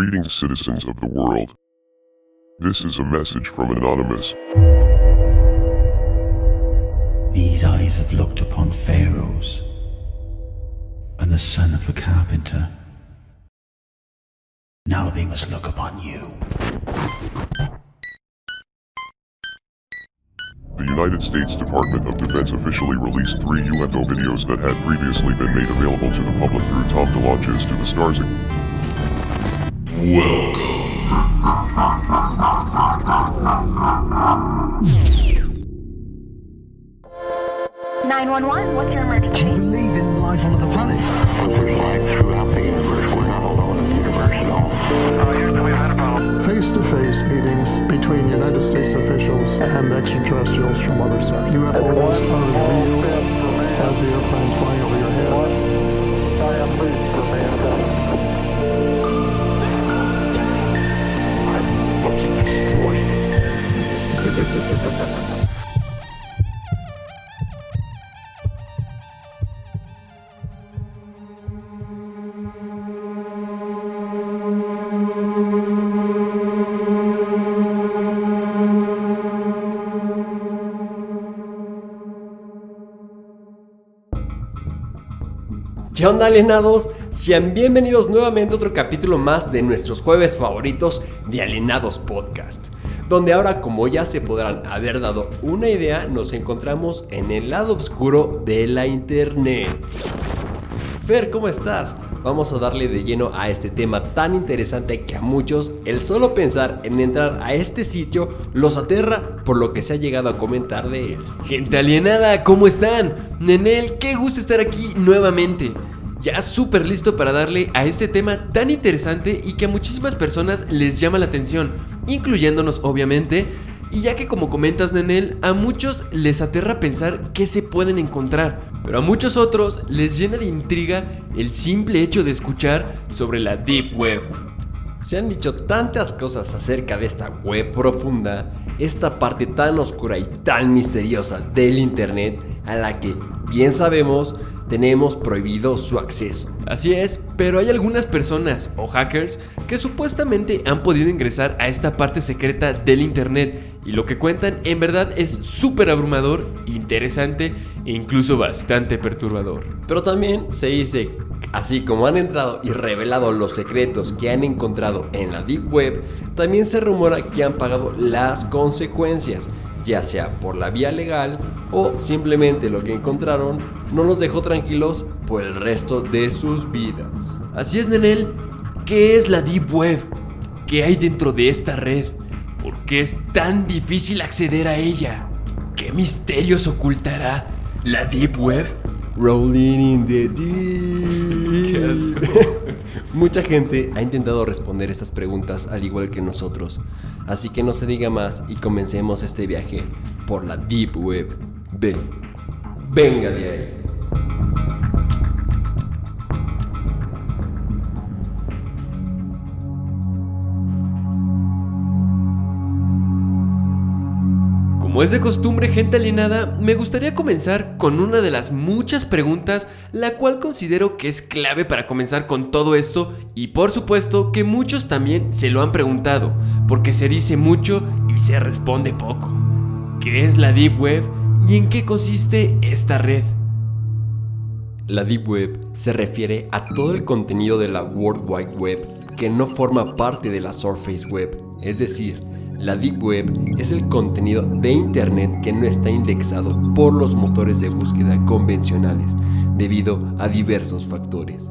Greetings, citizens of the world. This is a message from Anonymous. These eyes have looked upon Pharaohs and the son of the carpenter. Now they must look upon you. The United States Department of Defense officially released three UFO videos that had previously been made available to the public through Tom DeLonge's To the Stars. 911, what's your emergency? Do you believe in life on other planets? Life throughout the universe. We're not alone in the universe at all. Had. Face-to-face meetings between United States officials and extraterrestrials from other stars. UFOs are as real as the airplanes flying over your head. ¿Qué onda alienados? Sean bienvenidos nuevamente a otro capítulo más de nuestros jueves favoritos de Alienados Podcast, donde ahora como ya se podrán haber dado una idea, nos encontramos en el lado oscuro de la internet. Fer, ¿cómo estás? Vamos a darle de lleno a este tema tan interesante que a muchos el solo pensar en entrar a este sitio los aterra por lo que se ha llegado a comentar de él. Gente alienada, ¿cómo están? Nenel, qué gusto estar aquí nuevamente. Ya súper listo para darle a este tema tan interesante y que a muchísimas personas les llama la atención, incluyéndonos obviamente. Y ya que como comentas Nenel, a muchos les aterra pensar qué se pueden encontrar, pero a muchos otros les llena de intriga el simple hecho de escuchar sobre la Deep Web. Se han dicho tantas cosas acerca de esta web profunda, esta parte tan oscura y tan misteriosa del Internet a la que, bien sabemos, tenemos prohibido su acceso. Así es, pero hay algunas personas o hackers que supuestamente han podido ingresar a esta parte secreta del Internet y lo que cuentan en verdad es súper abrumador, interesante e incluso bastante perturbador. Pero también se dice, así como han entrado y revelado los secretos que han encontrado en la Deep Web, también se rumora que han pagado las consecuencias, ya sea por la vía legal o simplemente lo que encontraron no los dejó tranquilos por el resto de sus vidas. Así es, Nenel, ¿qué es la Deep Web? ¿Qué hay dentro de esta red? ¿Por qué es tan difícil acceder a ella? ¿Qué misterios ocultará la Deep Web? Rolling in the deep. Mucha gente ha intentado responder estas preguntas al igual que nosotros, así que no se diga más y comencemos este viaje por la Deep Web. Ve, venga de ahí. Como es de costumbre, gente alienada, me gustaría comenzar con una de las muchas preguntas, la cual considero que es clave para comenzar con todo esto y por supuesto que muchos también se lo han preguntado, porque se dice mucho y se responde poco. ¿Qué es la Deep Web y en qué consiste esta red? La Deep Web se refiere a todo el contenido de la World Wide Web que no forma parte de la Surface Web, es decir, la Deep Web es el contenido de Internet que no está indexado por los motores de búsqueda convencionales debido a diversos factores.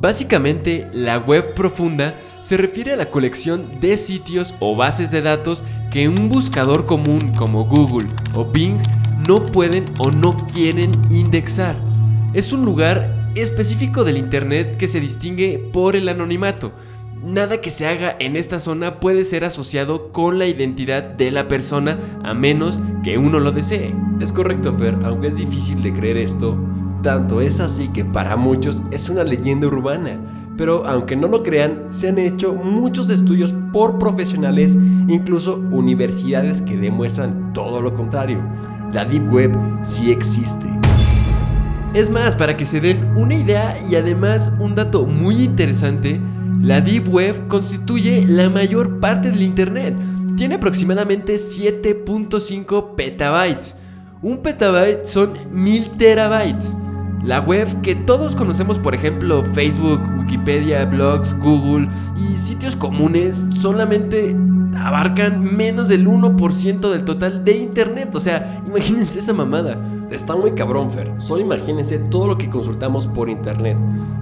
Básicamente, la web profunda se refiere a la colección de sitios o bases de datos que un buscador común como Google o Bing no pueden o no quieren indexar. Es un lugar específico del Internet que se distingue por el anonimato. Nada que se haga en esta zona puede ser asociado con la identidad de la persona a menos que uno lo desee. Es correcto, Fer, aunque es difícil de creer esto, tanto es así que para muchos es una leyenda urbana. Pero aunque no lo crean, se han hecho muchos estudios por profesionales, incluso universidades que demuestran todo lo contrario. La Deep Web sí existe. Es más, para que se den una idea y además un dato muy interesante, La Deep Web constituye la mayor parte del Internet. Tiene aproximadamente 7.5 petabytes. Un petabyte son 1000 terabytes. La web que todos conocemos, por ejemplo, Facebook, Wikipedia, blogs, Google y sitios comunes, solamente abarcan menos del 1% del total de Internet. O sea, imagínense esa mamada. Está muy cabrón, Fer. Solo imagínense todo lo que consultamos por internet,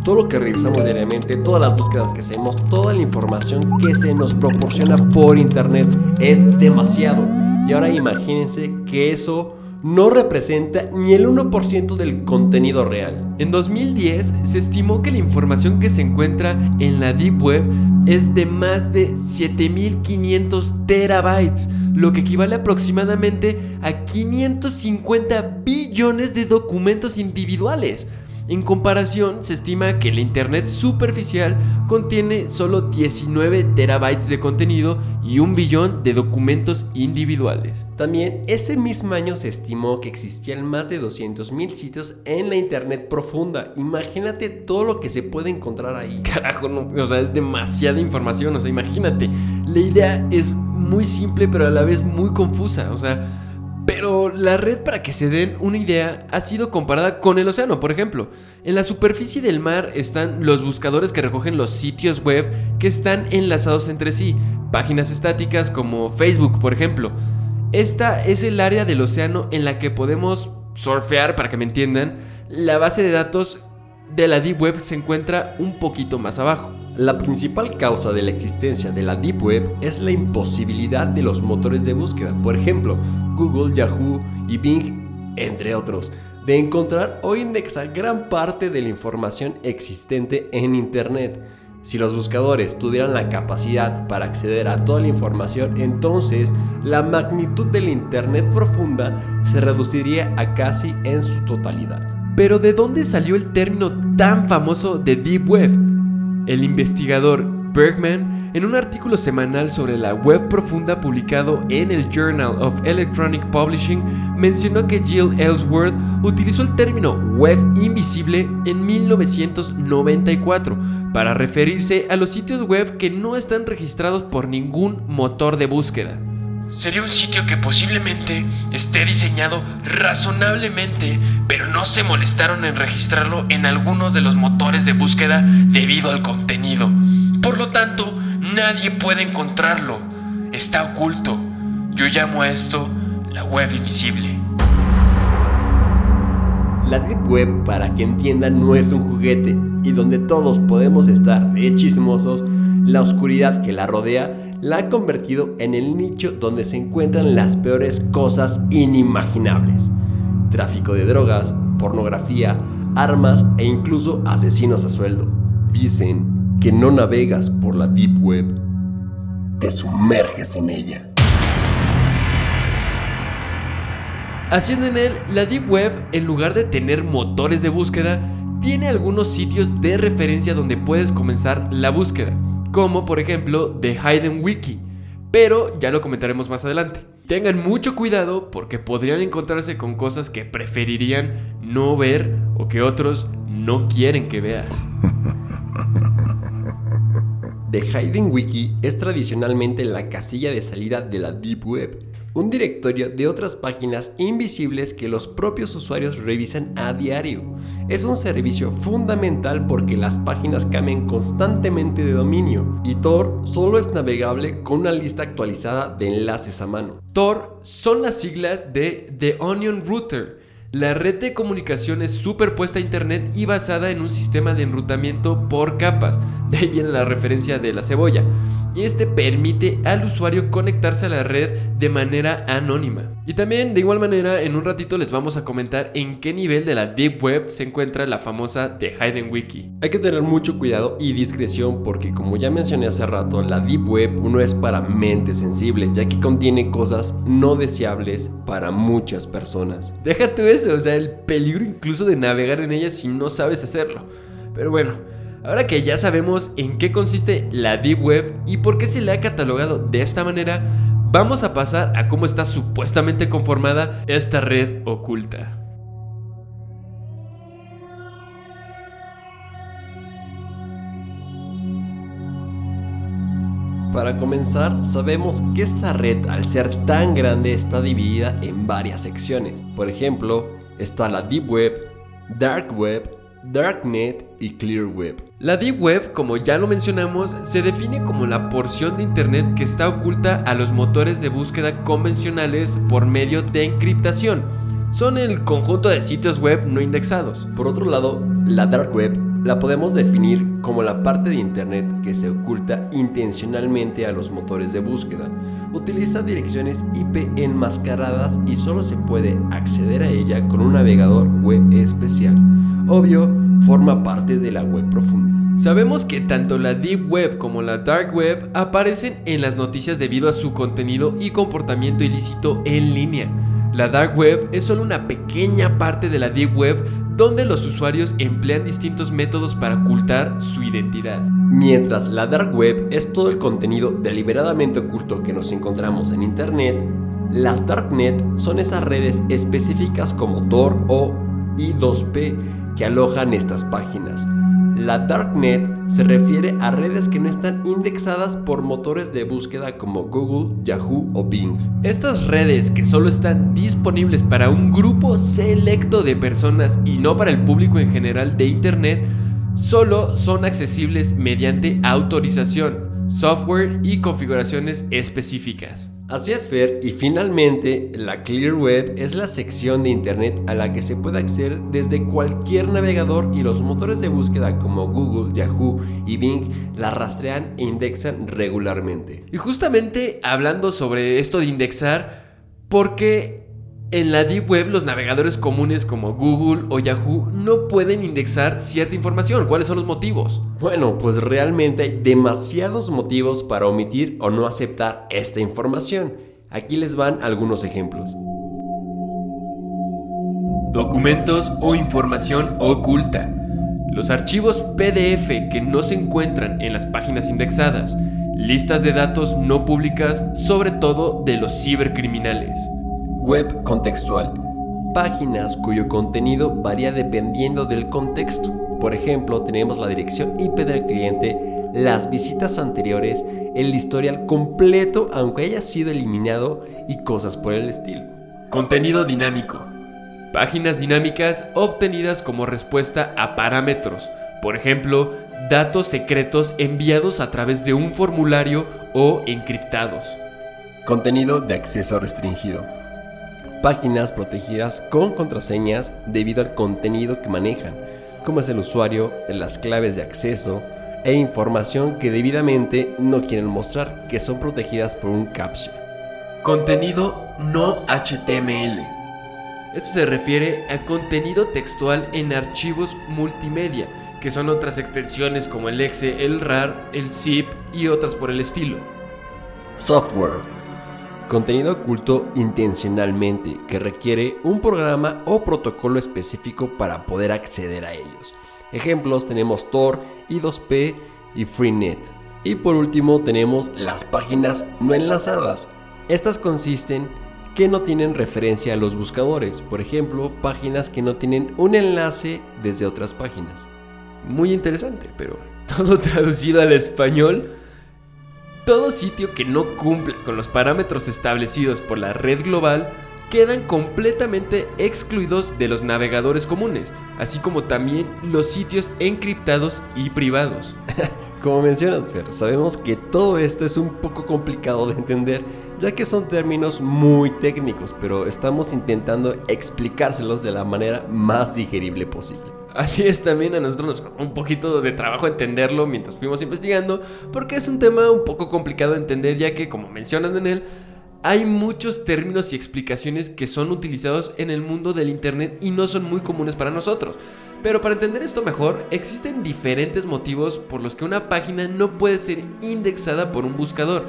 todo lo que revisamos diariamente, todas las búsquedas que hacemos, toda la información que se nos proporciona por internet. Es demasiado. Y ahora imagínense que eso no representa ni el 1% del contenido real. En 2010 se estimó que la información que se encuentra en la Deep Web es de más de 7500 terabytes, lo que equivale aproximadamente a 550 billones de documentos individuales. En comparación, se estima que el Internet superficial contiene solo 19 terabytes de contenido y un billón de documentos individuales. También ese mismo año se estimó que existían más de 200.000 sitios en la Internet profunda. Imagínate todo lo que se puede encontrar ahí. Carajo, no, o sea, es demasiada información, o sea, imagínate. La idea es muy simple pero a la vez muy confusa, o sea... Pero la red, para que se den una idea, ha sido comparada con el océano, por ejemplo. En la superficie del mar están los buscadores que recogen los sitios web que están enlazados entre sí, páginas estáticas como Facebook, por ejemplo. Esta es el área del océano en la que podemos surfear, para que me entiendan. La base de datos de la Deep Web se encuentra un poquito más abajo. La principal causa de la existencia de la Deep Web es la imposibilidad de los motores de búsqueda, por ejemplo, Google, Yahoo y Bing, entre otros, de encontrar o indexar gran parte de la información existente en Internet. Si los buscadores tuvieran la capacidad para acceder a toda la información, entonces la magnitud de la Internet profunda se reduciría a casi en su totalidad. Pero ¿de dónde salió el término tan famoso de Deep Web? El investigador Bergman, en un artículo semanal sobre la web profunda publicado en el Journal of Electronic Publishing, mencionó que Jill Ellsworth utilizó el término web invisible en 1994 para referirse a los sitios web que no están registrados por ningún motor de búsqueda. Sería un sitio que posiblemente esté diseñado razonablemente, pero no se molestaron en registrarlo en alguno de los motores de búsqueda debido al contenido. Por lo tanto, nadie puede encontrarlo. Está oculto. Yo llamo a esto la web invisible. La Deep Web, para que entiendan, no es un juguete y donde todos podemos estar de chismosos, la oscuridad que la rodea la ha convertido en el nicho donde se encuentran las peores cosas inimaginables. Tráfico de drogas, pornografía, armas e incluso asesinos a sueldo. Dicen que no navegas por la Deep Web, te sumerges en ella. Haciendo en él, la Deep Web, en lugar de tener motores de búsqueda, tiene algunos sitios de referencia donde puedes comenzar la búsqueda, como por ejemplo The Hidden Wiki, pero ya lo comentaremos más adelante. Tengan mucho cuidado porque podrían encontrarse con cosas que preferirían no ver o que otros no quieren que veas. The Hidden Wiki es tradicionalmente la casilla de salida de la Deep Web, un directorio de otras páginas invisibles que los propios usuarios revisan a diario. Es un servicio fundamental porque las páginas cambian constantemente de dominio y Tor solo es navegable con una lista actualizada de enlaces a mano. Tor son las siglas de The Onion Router, la red de comunicaciones superpuesta a Internet y basada en un sistema de enrutamiento por capas. De ahí viene la referencia de la cebolla. Y este permite al usuario conectarse a la red de manera anónima. Y también, de igual manera, en un ratito les vamos a comentar en qué nivel de la Deep Web se encuentra la famosa The Hidden Wiki. Hay que tener mucho cuidado y discreción porque como ya mencioné hace rato, la Deep Web no es para mentes sensibles, ya que contiene cosas no deseables para muchas personas. Déjate o sea, el peligro incluso de navegar en ella si no sabes hacerlo. Pero bueno, Ahora que ya sabemos en qué consiste la Deep Web y por qué se le ha catalogado de esta manera, vamos a pasar a cómo está supuestamente conformada esta red oculta. Para comenzar, sabemos que esta red al ser tan grande está dividida en varias secciones. Por ejemplo, está la Deep Web, Dark Web, Darknet y Clear Web. La Deep Web, como ya lo mencionamos, se define como la porción de Internet que está oculta a los motores de búsqueda convencionales por medio de encriptación. Son el conjunto de sitios web no indexados. Por otro lado, la Dark Web la podemos definir como la parte de Internet que se oculta intencionalmente a los motores de búsqueda. Utiliza direcciones IP enmascaradas y solo se puede acceder a ella con un navegador web especial. Obvio, forma parte de la web profunda. Sabemos que tanto la Deep Web como la Dark Web aparecen en las noticias debido a su contenido y comportamiento ilícito en línea. La Dark Web es solo una pequeña parte de la Deep Web donde los usuarios emplean distintos métodos para ocultar su identidad. Mientras la Dark Web es todo el contenido deliberadamente oculto que nos encontramos en Internet, las Darknet son esas redes específicas como Tor o I2P que alojan estas páginas. La Darknet se refiere a redes que no están indexadas por motores de búsqueda como Google, Yahoo o Bing. Estas redes que solo están disponibles para un grupo selecto de personas y no para el público en general de Internet, solo son accesibles mediante autorización, software y configuraciones específicas. Así es, Fer, y finalmente la Clear Web es la sección de Internet a la que se puede acceder desde cualquier navegador y los motores de búsqueda como Google, Yahoo y Bing la rastrean e indexan regularmente. Y justamente hablando sobre esto de indexar, porque en la Deep Web los navegadores comunes como Google o Yahoo no pueden indexar cierta información. ¿Cuáles son los motivos? Bueno, pues realmente hay demasiados motivos para omitir o no aceptar esta información. Aquí les van algunos ejemplos. Documentos o información oculta. Los archivos PDF que no se encuentran en las páginas indexadas. Listas de datos no públicas, sobre todo de los cibercriminales. Web contextual. Páginas cuyo contenido varía dependiendo del contexto. Por ejemplo, tenemos la dirección IP del cliente, las visitas anteriores, el historial completo aunque haya sido eliminado y cosas por el estilo. Contenido dinámico. Páginas dinámicas obtenidas como respuesta a parámetros. Por ejemplo, datos secretos enviados a través de un formulario o encriptados. Contenido de acceso restringido páginas protegidas con contraseñas debido al contenido que manejan, como es el usuario, las claves de acceso e información que debidamente no quieren mostrar, que son protegidas por un captcha. Contenido no HTML. Esto se refiere a contenido textual en archivos multimedia, que son otras extensiones como el exe, el RAR, el zip y otras por el estilo. Software Contenido oculto intencionalmente que requiere un programa o protocolo específico para poder acceder a ellos. Ejemplos tenemos Tor, I2P y Freenet. Y por último tenemos las páginas no enlazadas. Estas consisten que no tienen referencia a los buscadores, por ejemplo, páginas que no tienen un enlace desde otras páginas. Muy interesante, pero todo traducido al español todo sitio que no cumple con los parámetros establecidos por la red global quedan completamente excluidos de los navegadores comunes, así como también los sitios encriptados y privados. Como mencionas, Fer, sabemos que todo esto es un poco complicado de entender, ya que son términos muy técnicos, pero estamos intentando explicárselos de la manera más digerible posible. Así es, también a nosotros nos costó un poquito de trabajo entenderlo mientras fuimos investigando, porque es un tema un poco complicado de entender, ya que, como mencionan en él, hay muchos términos y explicaciones que son utilizados en el mundo del Internet y no son muy comunes para nosotros. Pero para entender esto mejor, existen diferentes motivos por los que una página no puede ser indexada por un buscador.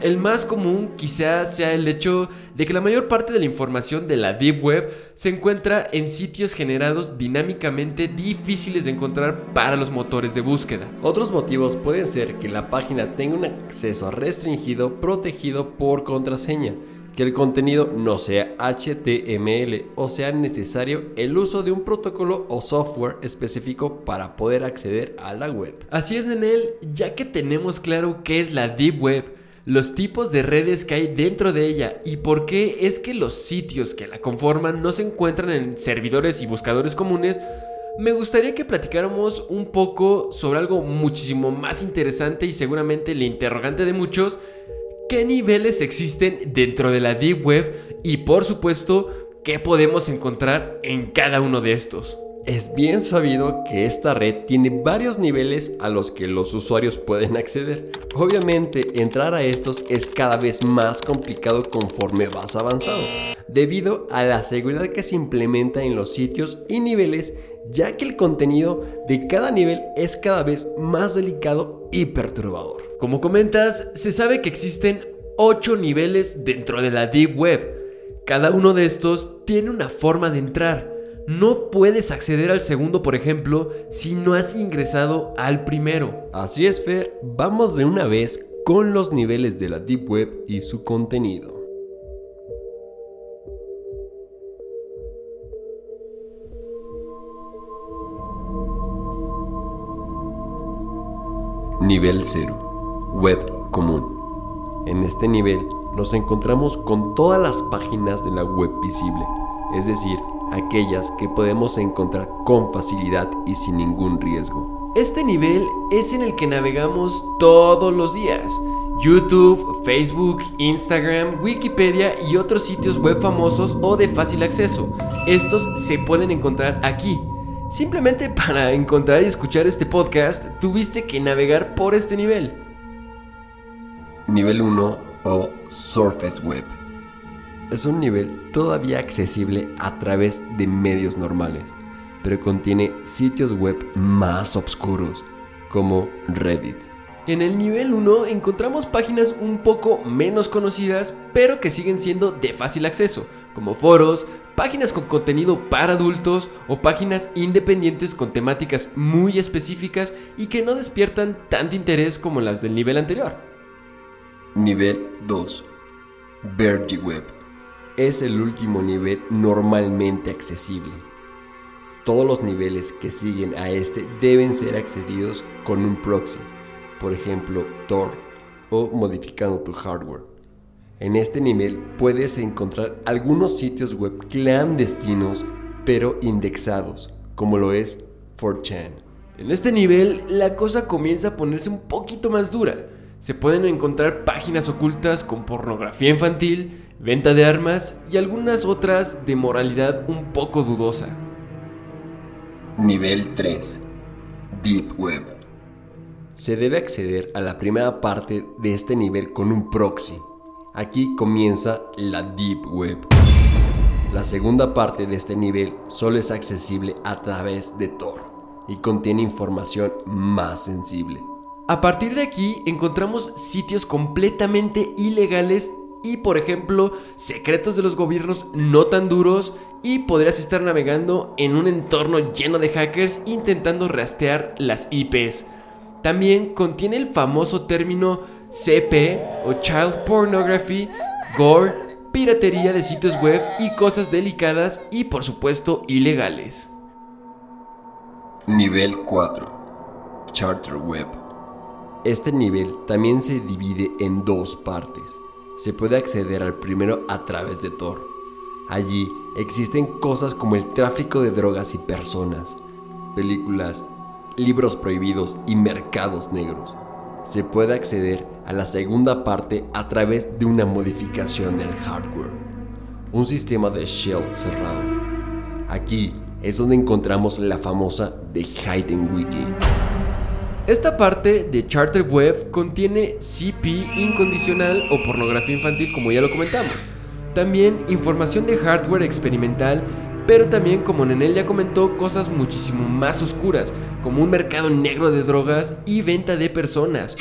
El más común quizá sea el hecho de que la mayor parte de la información de la Deep Web se encuentra en sitios generados dinámicamente difíciles de encontrar para los motores de búsqueda. Otros motivos pueden ser que la página tenga un acceso restringido protegido por contraseña, que el contenido no sea HTML o sea necesario el uso de un protocolo o software específico para poder acceder a la web. Así es, Nenel, ya que tenemos claro qué es la Deep Web, los tipos de redes que hay dentro de ella y por qué es que los sitios que la conforman no se encuentran en servidores y buscadores comunes, me gustaría que platicáramos un poco sobre algo muchísimo más interesante y seguramente el interrogante de muchos, qué niveles existen dentro de la Deep Web y por supuesto qué podemos encontrar en cada uno de estos. Es bien sabido que esta red tiene varios niveles a los que los usuarios pueden acceder. Obviamente, entrar a estos es cada vez más complicado conforme vas avanzando, debido a la seguridad que se implementa en los sitios y niveles, ya que el contenido de cada nivel es cada vez más delicado y perturbador. Como comentas, se sabe que existen 8 niveles dentro de la Deep Web. Cada uno de estos tiene una forma de entrar no puedes acceder al segundo, por ejemplo, si no has ingresado al primero. Así es, Fer, vamos de una vez con los niveles de la Deep Web y su contenido. Nivel 0. Web común. En este nivel nos encontramos con todas las páginas de la web visible, es decir, aquellas que podemos encontrar con facilidad y sin ningún riesgo. Este nivel es en el que navegamos todos los días. YouTube, Facebook, Instagram, Wikipedia y otros sitios web famosos o de fácil acceso. Estos se pueden encontrar aquí. Simplemente para encontrar y escuchar este podcast, tuviste que navegar por este nivel. Nivel 1 o Surface Web es un nivel todavía accesible a través de medios normales, pero contiene sitios web más oscuros, como Reddit. En el nivel 1 encontramos páginas un poco menos conocidas, pero que siguen siendo de fácil acceso, como foros, páginas con contenido para adultos o páginas independientes con temáticas muy específicas y que no despiertan tanto interés como las del nivel anterior. Nivel 2. Verge Web es el último nivel normalmente accesible. Todos los niveles que siguen a este deben ser accedidos con un proxy, por ejemplo Tor o modificando tu hardware. En este nivel puedes encontrar algunos sitios web clandestinos pero indexados, como lo es 4chan. En este nivel la cosa comienza a ponerse un poquito más dura. Se pueden encontrar páginas ocultas con pornografía infantil, venta de armas y algunas otras de moralidad un poco dudosa. Nivel 3. Deep Web. Se debe acceder a la primera parte de este nivel con un proxy. Aquí comienza la Deep Web. La segunda parte de este nivel solo es accesible a través de Tor y contiene información más sensible. A partir de aquí encontramos sitios completamente ilegales y por ejemplo secretos de los gobiernos no tan duros y podrías estar navegando en un entorno lleno de hackers intentando rastrear las IPs. También contiene el famoso término CP o Child Pornography, Gore, piratería de sitios web y cosas delicadas y por supuesto ilegales. Nivel 4. Charter Web. Este nivel también se divide en dos partes se puede acceder al primero a través de Tor. Allí existen cosas como el tráfico de drogas y personas, películas, libros prohibidos y mercados negros. Se puede acceder a la segunda parte a través de una modificación del hardware, un sistema de shell cerrado. Aquí es donde encontramos la famosa The Hidden Wiki. Esta parte de Charter Web contiene CP incondicional o pornografía infantil como ya lo comentamos. También información de hardware experimental, pero también como Nenel ya comentó, cosas muchísimo más oscuras, como un mercado negro de drogas y venta de personas,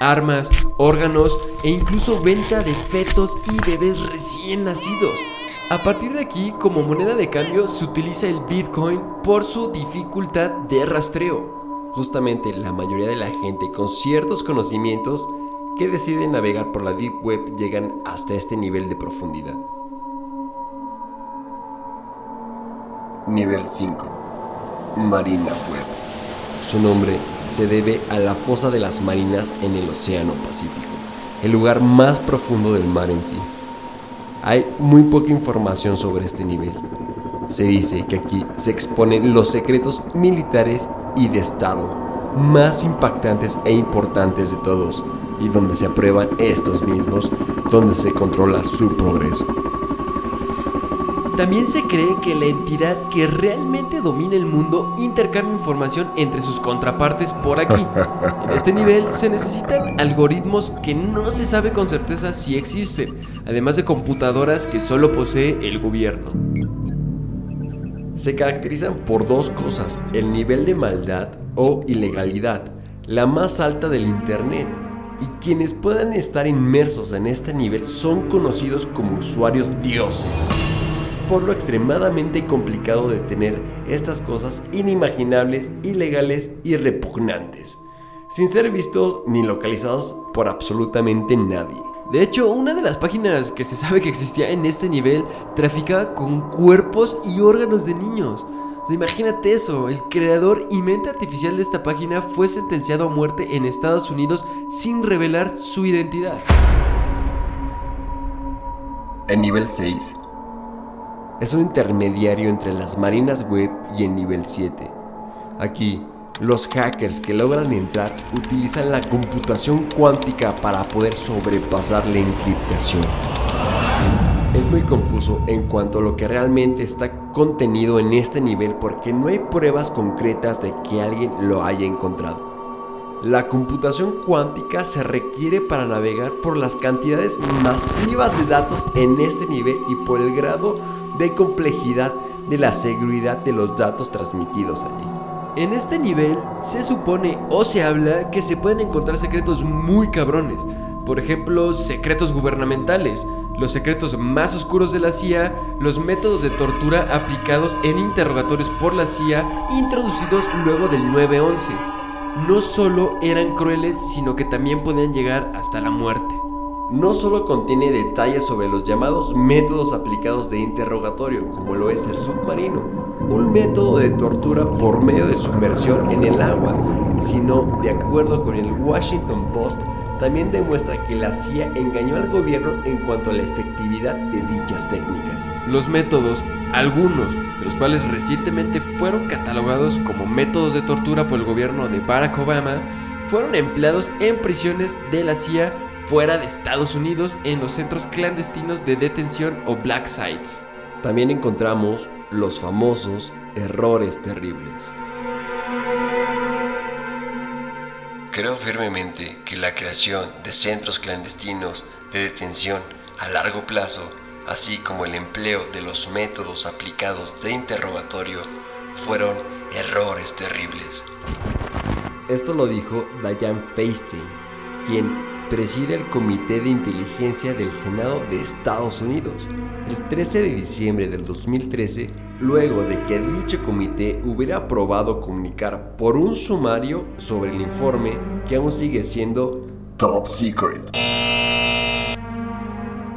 armas, órganos e incluso venta de fetos y bebés recién nacidos. A partir de aquí, como moneda de cambio, se utiliza el Bitcoin por su dificultad de rastreo justamente la mayoría de la gente con ciertos conocimientos que deciden navegar por la Deep Web llegan hasta este nivel de profundidad. Nivel 5. Marinas Web. Su nombre se debe a la fosa de las marinas en el Océano Pacífico, el lugar más profundo del mar en sí. Hay muy poca información sobre este nivel. Se dice que aquí se exponen los secretos militares y de Estado más impactantes e importantes de todos, y donde se aprueban estos mismos, donde se controla su progreso. También se cree que la entidad que realmente domina el mundo intercambia información entre sus contrapartes por aquí. En este nivel se necesitan algoritmos que no se sabe con certeza si existen, además de computadoras que solo posee el gobierno. Se caracterizan por dos cosas, el nivel de maldad o ilegalidad, la más alta del Internet. Y quienes puedan estar inmersos en este nivel son conocidos como usuarios dioses por lo extremadamente complicado de tener estas cosas inimaginables, ilegales y repugnantes, sin ser vistos ni localizados por absolutamente nadie. De hecho, una de las páginas que se sabe que existía en este nivel traficaba con cuerpos y órganos de niños. Imagínate eso, el creador y mente artificial de esta página fue sentenciado a muerte en Estados Unidos sin revelar su identidad. En nivel 6, es un intermediario entre las marinas web y el nivel 7. Aquí, los hackers que logran entrar utilizan la computación cuántica para poder sobrepasar la encriptación. Es muy confuso en cuanto a lo que realmente está contenido en este nivel porque no hay pruebas concretas de que alguien lo haya encontrado. La computación cuántica se requiere para navegar por las cantidades masivas de datos en este nivel y por el grado de complejidad de la seguridad de los datos transmitidos allí. En este nivel se supone o se habla que se pueden encontrar secretos muy cabrones. Por ejemplo, secretos gubernamentales, los secretos más oscuros de la CIA, los métodos de tortura aplicados en interrogatorios por la CIA introducidos luego del 9-11 no solo eran crueles, sino que también podían llegar hasta la muerte. No solo contiene detalles sobre los llamados métodos aplicados de interrogatorio, como lo es el submarino, un método de tortura por medio de sumersión en el agua, sino, de acuerdo con el Washington Post, también demuestra que la CIA engañó al gobierno en cuanto a la efectividad de dichas técnicas. Los métodos, algunos de los cuales recientemente fueron catalogados como métodos de tortura por el gobierno de Barack Obama, fueron empleados en prisiones de la CIA fuera de Estados Unidos en los centros clandestinos de detención o black sites. También encontramos los famosos errores terribles. Creo firmemente que la creación de centros clandestinos de detención a largo plazo, así como el empleo de los métodos aplicados de interrogatorio, fueron errores terribles. Esto lo dijo Diane Feinstein, quien preside el Comité de Inteligencia del Senado de Estados Unidos el 13 de diciembre del 2013, luego de que dicho comité hubiera aprobado comunicar por un sumario sobre el informe que aún sigue siendo top secret.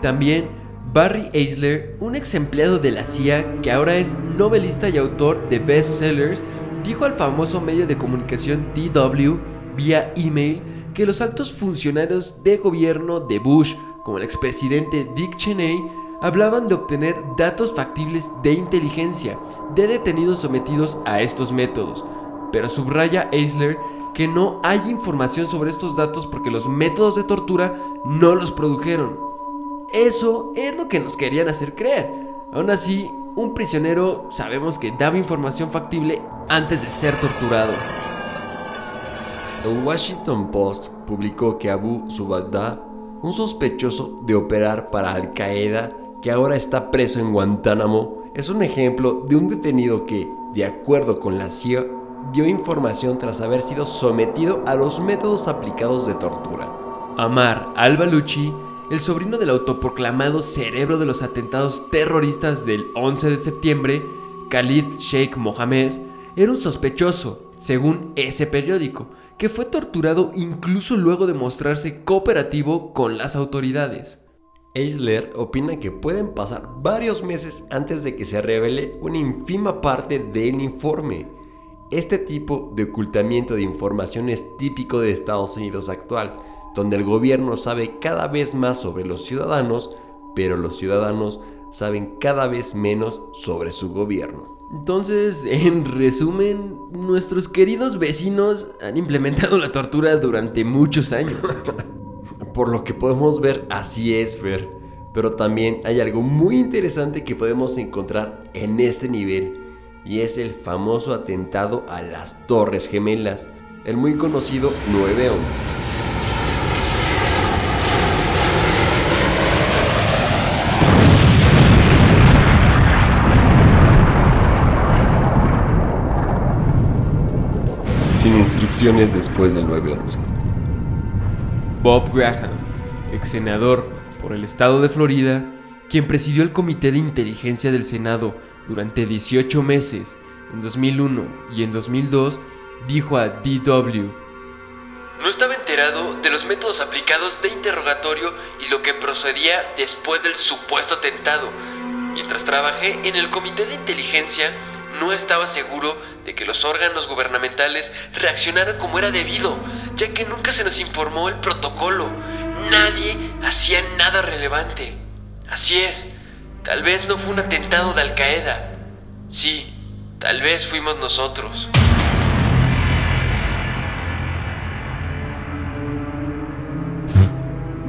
También Barry Eisler, un ex empleado de la CIA que ahora es novelista y autor de bestsellers, dijo al famoso medio de comunicación DW vía email que los altos funcionarios de gobierno de Bush, como el expresidente Dick Cheney, hablaban de obtener datos factibles de inteligencia de detenidos sometidos a estos métodos. Pero subraya Eisler que no hay información sobre estos datos porque los métodos de tortura no los produjeron. Eso es lo que nos querían hacer creer. Aún así, un prisionero sabemos que daba información factible antes de ser torturado. El Washington Post publicó que Abu Zubaydah, un sospechoso de operar para Al Qaeda que ahora está preso en Guantánamo, es un ejemplo de un detenido que, de acuerdo con la CIA, dio información tras haber sido sometido a los métodos aplicados de tortura. Amar al-Baluchi, el sobrino del autoproclamado cerebro de los atentados terroristas del 11 de septiembre, Khalid Sheikh Mohammed, era un sospechoso según ese periódico, que fue torturado incluso luego de mostrarse cooperativo con las autoridades. Eisler opina que pueden pasar varios meses antes de que se revele una ínfima parte del informe. Este tipo de ocultamiento de información es típico de Estados Unidos actual, donde el gobierno sabe cada vez más sobre los ciudadanos, pero los ciudadanos saben cada vez menos sobre su gobierno. Entonces, en resumen, nuestros queridos vecinos han implementado la tortura durante muchos años. Por lo que podemos ver, así es, Fer. Pero también hay algo muy interesante que podemos encontrar en este nivel, y es el famoso atentado a las Torres Gemelas, el muy conocido 9-11. Después del 9-11. Bob Graham, ex senador por el estado de Florida, quien presidió el Comité de Inteligencia del Senado durante 18 meses, en 2001 y en 2002, dijo a DW, No estaba enterado de los métodos aplicados de interrogatorio y lo que procedía después del supuesto atentado. Mientras trabajé en el Comité de Inteligencia, no estaba seguro de que los órganos gubernamentales reaccionaran como era debido, ya que nunca se nos informó el protocolo. Nadie hacía nada relevante. Así es, tal vez no fue un atentado de Al Qaeda. Sí, tal vez fuimos nosotros.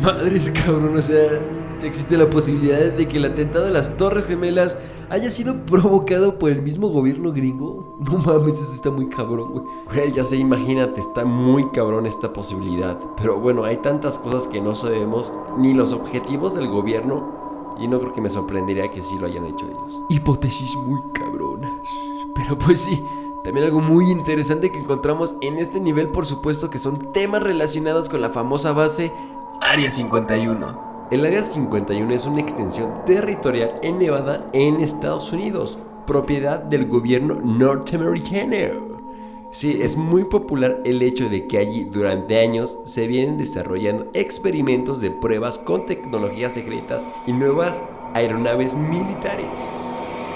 Madres cabrón, o sea, existe la posibilidad de que el atentado a las Torres Gemelas haya sido provocado por el mismo gobierno gringo. No mames, eso está muy cabrón, güey. Güey, ya sé, imagínate, está muy cabrón esta posibilidad. Pero bueno, hay tantas cosas que no sabemos, ni los objetivos del gobierno, y no creo que me sorprendería que sí lo hayan hecho ellos. Hipótesis muy cabronas. Pero pues sí, también algo muy interesante que encontramos en este nivel, por supuesto, que son temas relacionados con la famosa base Área 51. El Área 51 es una extensión territorial en Nevada, en Estados Unidos, propiedad del gobierno norteamericano. Sí, es muy popular el hecho de que allí durante años se vienen desarrollando experimentos de pruebas con tecnologías secretas y nuevas aeronaves militares.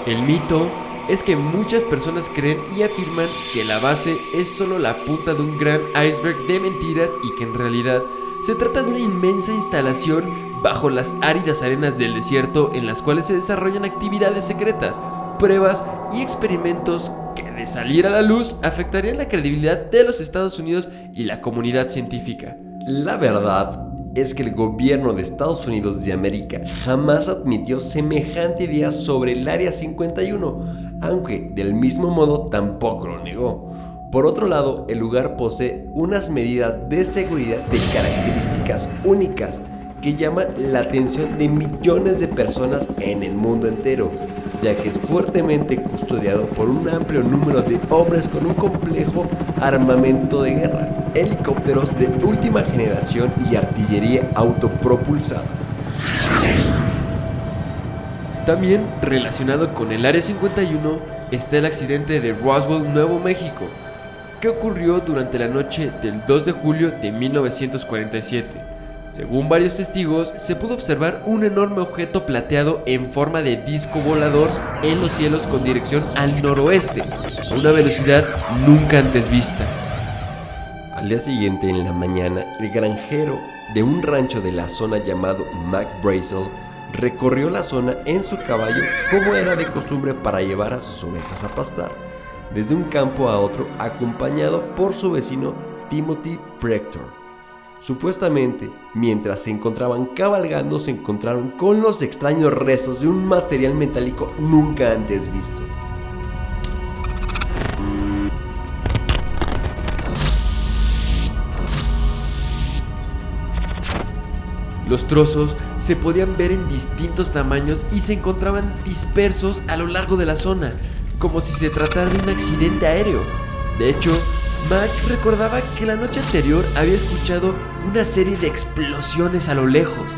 El mito es que muchas personas creen y afirman que la base es solo la punta de un gran iceberg de mentiras y que en realidad se trata de una inmensa instalación bajo las áridas arenas del desierto en las cuales se desarrollan actividades secretas, pruebas y experimentos que de salir a la luz afectarían la credibilidad de los Estados Unidos y la comunidad científica. La verdad es que el gobierno de Estados Unidos de América jamás admitió semejante idea sobre el Área 51, aunque del mismo modo tampoco lo negó. Por otro lado, el lugar posee unas medidas de seguridad de características únicas que llama la atención de millones de personas en el mundo entero, ya que es fuertemente custodiado por un amplio número de hombres con un complejo armamento de guerra, helicópteros de última generación y artillería autopropulsada. También relacionado con el Área 51 está el accidente de Roswell, Nuevo México, que ocurrió durante la noche del 2 de julio de 1947 según varios testigos, se pudo observar un enorme objeto plateado en forma de disco volador en los cielos con dirección al noroeste, a una velocidad nunca antes vista. Al día siguiente, en la mañana, el granjero de un rancho de la zona llamado McBrazel recorrió la zona en su caballo como era de costumbre para llevar a sus ovejas a pastar, desde un campo a otro acompañado por su vecino Timothy Prector. Supuestamente, mientras se encontraban cabalgando, se encontraron con los extraños restos de un material metálico nunca antes visto. Los trozos se podían ver en distintos tamaños y se encontraban dispersos a lo largo de la zona, como si se tratara de un accidente aéreo. De hecho, Mac recordaba que la noche anterior había escuchado una serie de explosiones a lo lejos.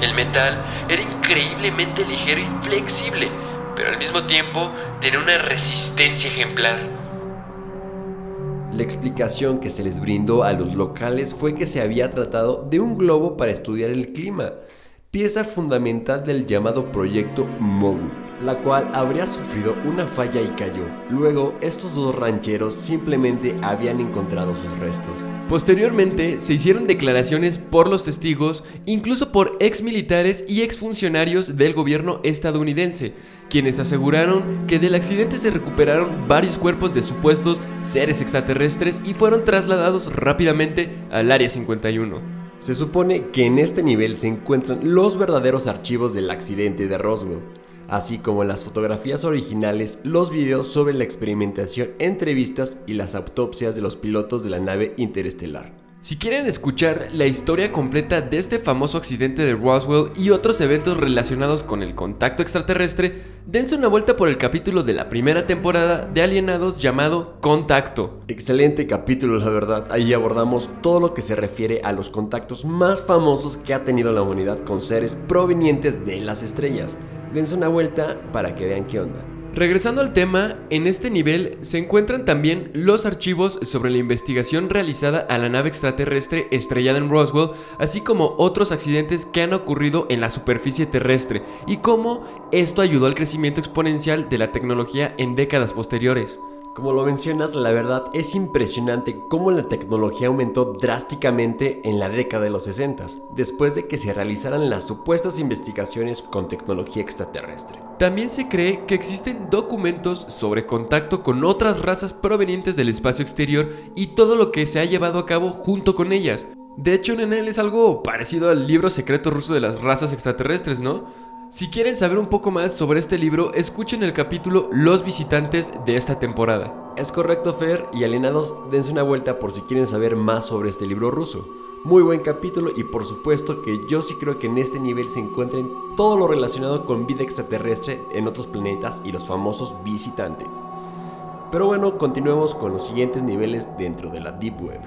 El metal era increíblemente ligero y flexible, pero al mismo tiempo tenía una resistencia ejemplar. La explicación que se les brindó a los locales fue que se había tratado de un globo para estudiar el clima, pieza fundamental del llamado proyecto Mogul, la cual habría sufrido una falla y cayó. Luego, estos dos rancheros simplemente habían encontrado sus restos. Posteriormente, se hicieron declaraciones por los testigos, incluso por ex militares y ex funcionarios del gobierno estadounidense, quienes aseguraron que del accidente se recuperaron varios cuerpos de supuestos seres extraterrestres y fueron trasladados rápidamente al Área 51. Se supone que en este nivel se encuentran los verdaderos archivos del accidente de Roswell, así como las fotografías originales, los videos sobre la experimentación, entrevistas y las autopsias de los pilotos de la nave interestelar. Si quieren escuchar la historia completa de este famoso accidente de Roswell y otros eventos relacionados con el contacto extraterrestre, dense una vuelta por el capítulo de la primera temporada de Alienados llamado Contacto. Excelente capítulo, la verdad. Ahí abordamos todo lo que se refiere a los contactos más famosos que ha tenido la humanidad con seres provenientes de las estrellas. Dense una vuelta para que vean qué onda. Regresando al tema, en este nivel se encuentran también los archivos sobre la investigación realizada a la nave extraterrestre estrellada en Roswell, así como otros accidentes que han ocurrido en la superficie terrestre y cómo esto ayudó al crecimiento exponencial de la tecnología en décadas posteriores. Como lo mencionas, la verdad es impresionante cómo la tecnología aumentó drásticamente en la década de los 60, después de que se realizaran las supuestas investigaciones con tecnología extraterrestre. También se cree que existen documentos sobre contacto con otras razas provenientes del espacio exterior y todo lo que se ha llevado a cabo junto con ellas. De hecho, en él es algo parecido al libro secreto ruso de las razas extraterrestres, ¿no? Si quieren saber un poco más sobre este libro, escuchen el capítulo Los visitantes de esta temporada. Es correcto, Fer, y alienados, dense una vuelta por si quieren saber más sobre este libro ruso. Muy buen capítulo y por supuesto que yo sí creo que en este nivel se encuentren todo lo relacionado con vida extraterrestre en otros planetas y los famosos visitantes. Pero bueno, continuemos con los siguientes niveles dentro de la Deep Web.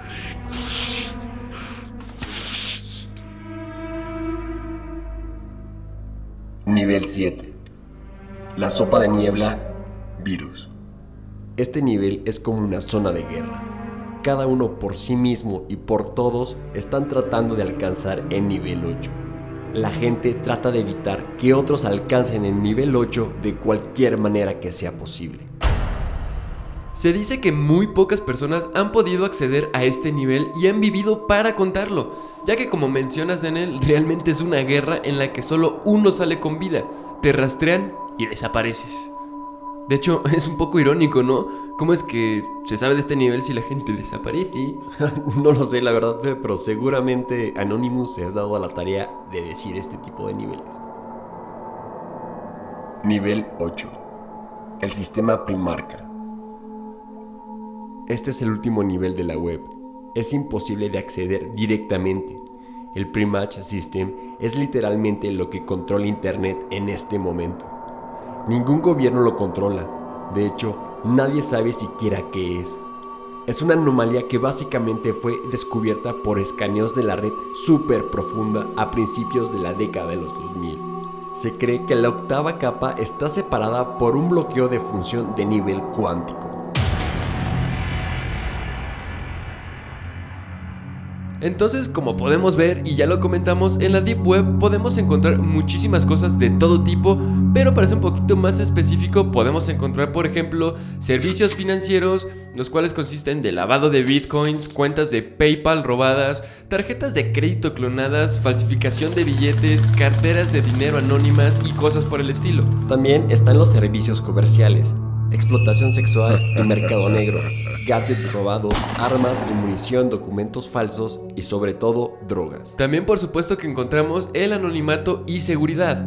Nivel 7. La sopa de niebla, virus. Este nivel es como una zona de guerra. Cada uno por sí mismo y por todos están tratando de alcanzar el nivel 8. La gente trata de evitar que otros alcancen el nivel 8 de cualquier manera que sea posible. Se dice que muy pocas personas han podido acceder a este nivel y han vivido para contarlo, ya que como mencionas Daniel, realmente es una guerra en la que solo uno sale con vida, te rastrean y desapareces. De hecho, es un poco irónico, ¿no? ¿Cómo es que se sabe de este nivel si la gente desaparece? no lo sé, la verdad, pero seguramente Anonymous se ha dado a la tarea de decir este tipo de niveles. Nivel 8. El sistema Primarca. Este es el último nivel de la web. Es imposible de acceder directamente. El Prematch System es literalmente lo que controla Internet en este momento. Ningún gobierno lo controla. De hecho, nadie sabe siquiera qué es. Es una anomalía que básicamente fue descubierta por escaneos de la red súper profunda a principios de la década de los 2000. Se cree que la octava capa está separada por un bloqueo de función de nivel cuántico. Entonces, como podemos ver y ya lo comentamos, en la Deep Web podemos encontrar muchísimas cosas de todo tipo, pero para ser un poquito más específico podemos encontrar, por ejemplo, servicios financieros, los cuales consisten de lavado de bitcoins, cuentas de PayPal robadas, tarjetas de crédito clonadas, falsificación de billetes, carteras de dinero anónimas y cosas por el estilo. También están los servicios comerciales, explotación sexual y mercado negro, gadgets robados, armas y munición, documentos falsos y sobre todo drogas. También por supuesto que encontramos el anonimato y seguridad.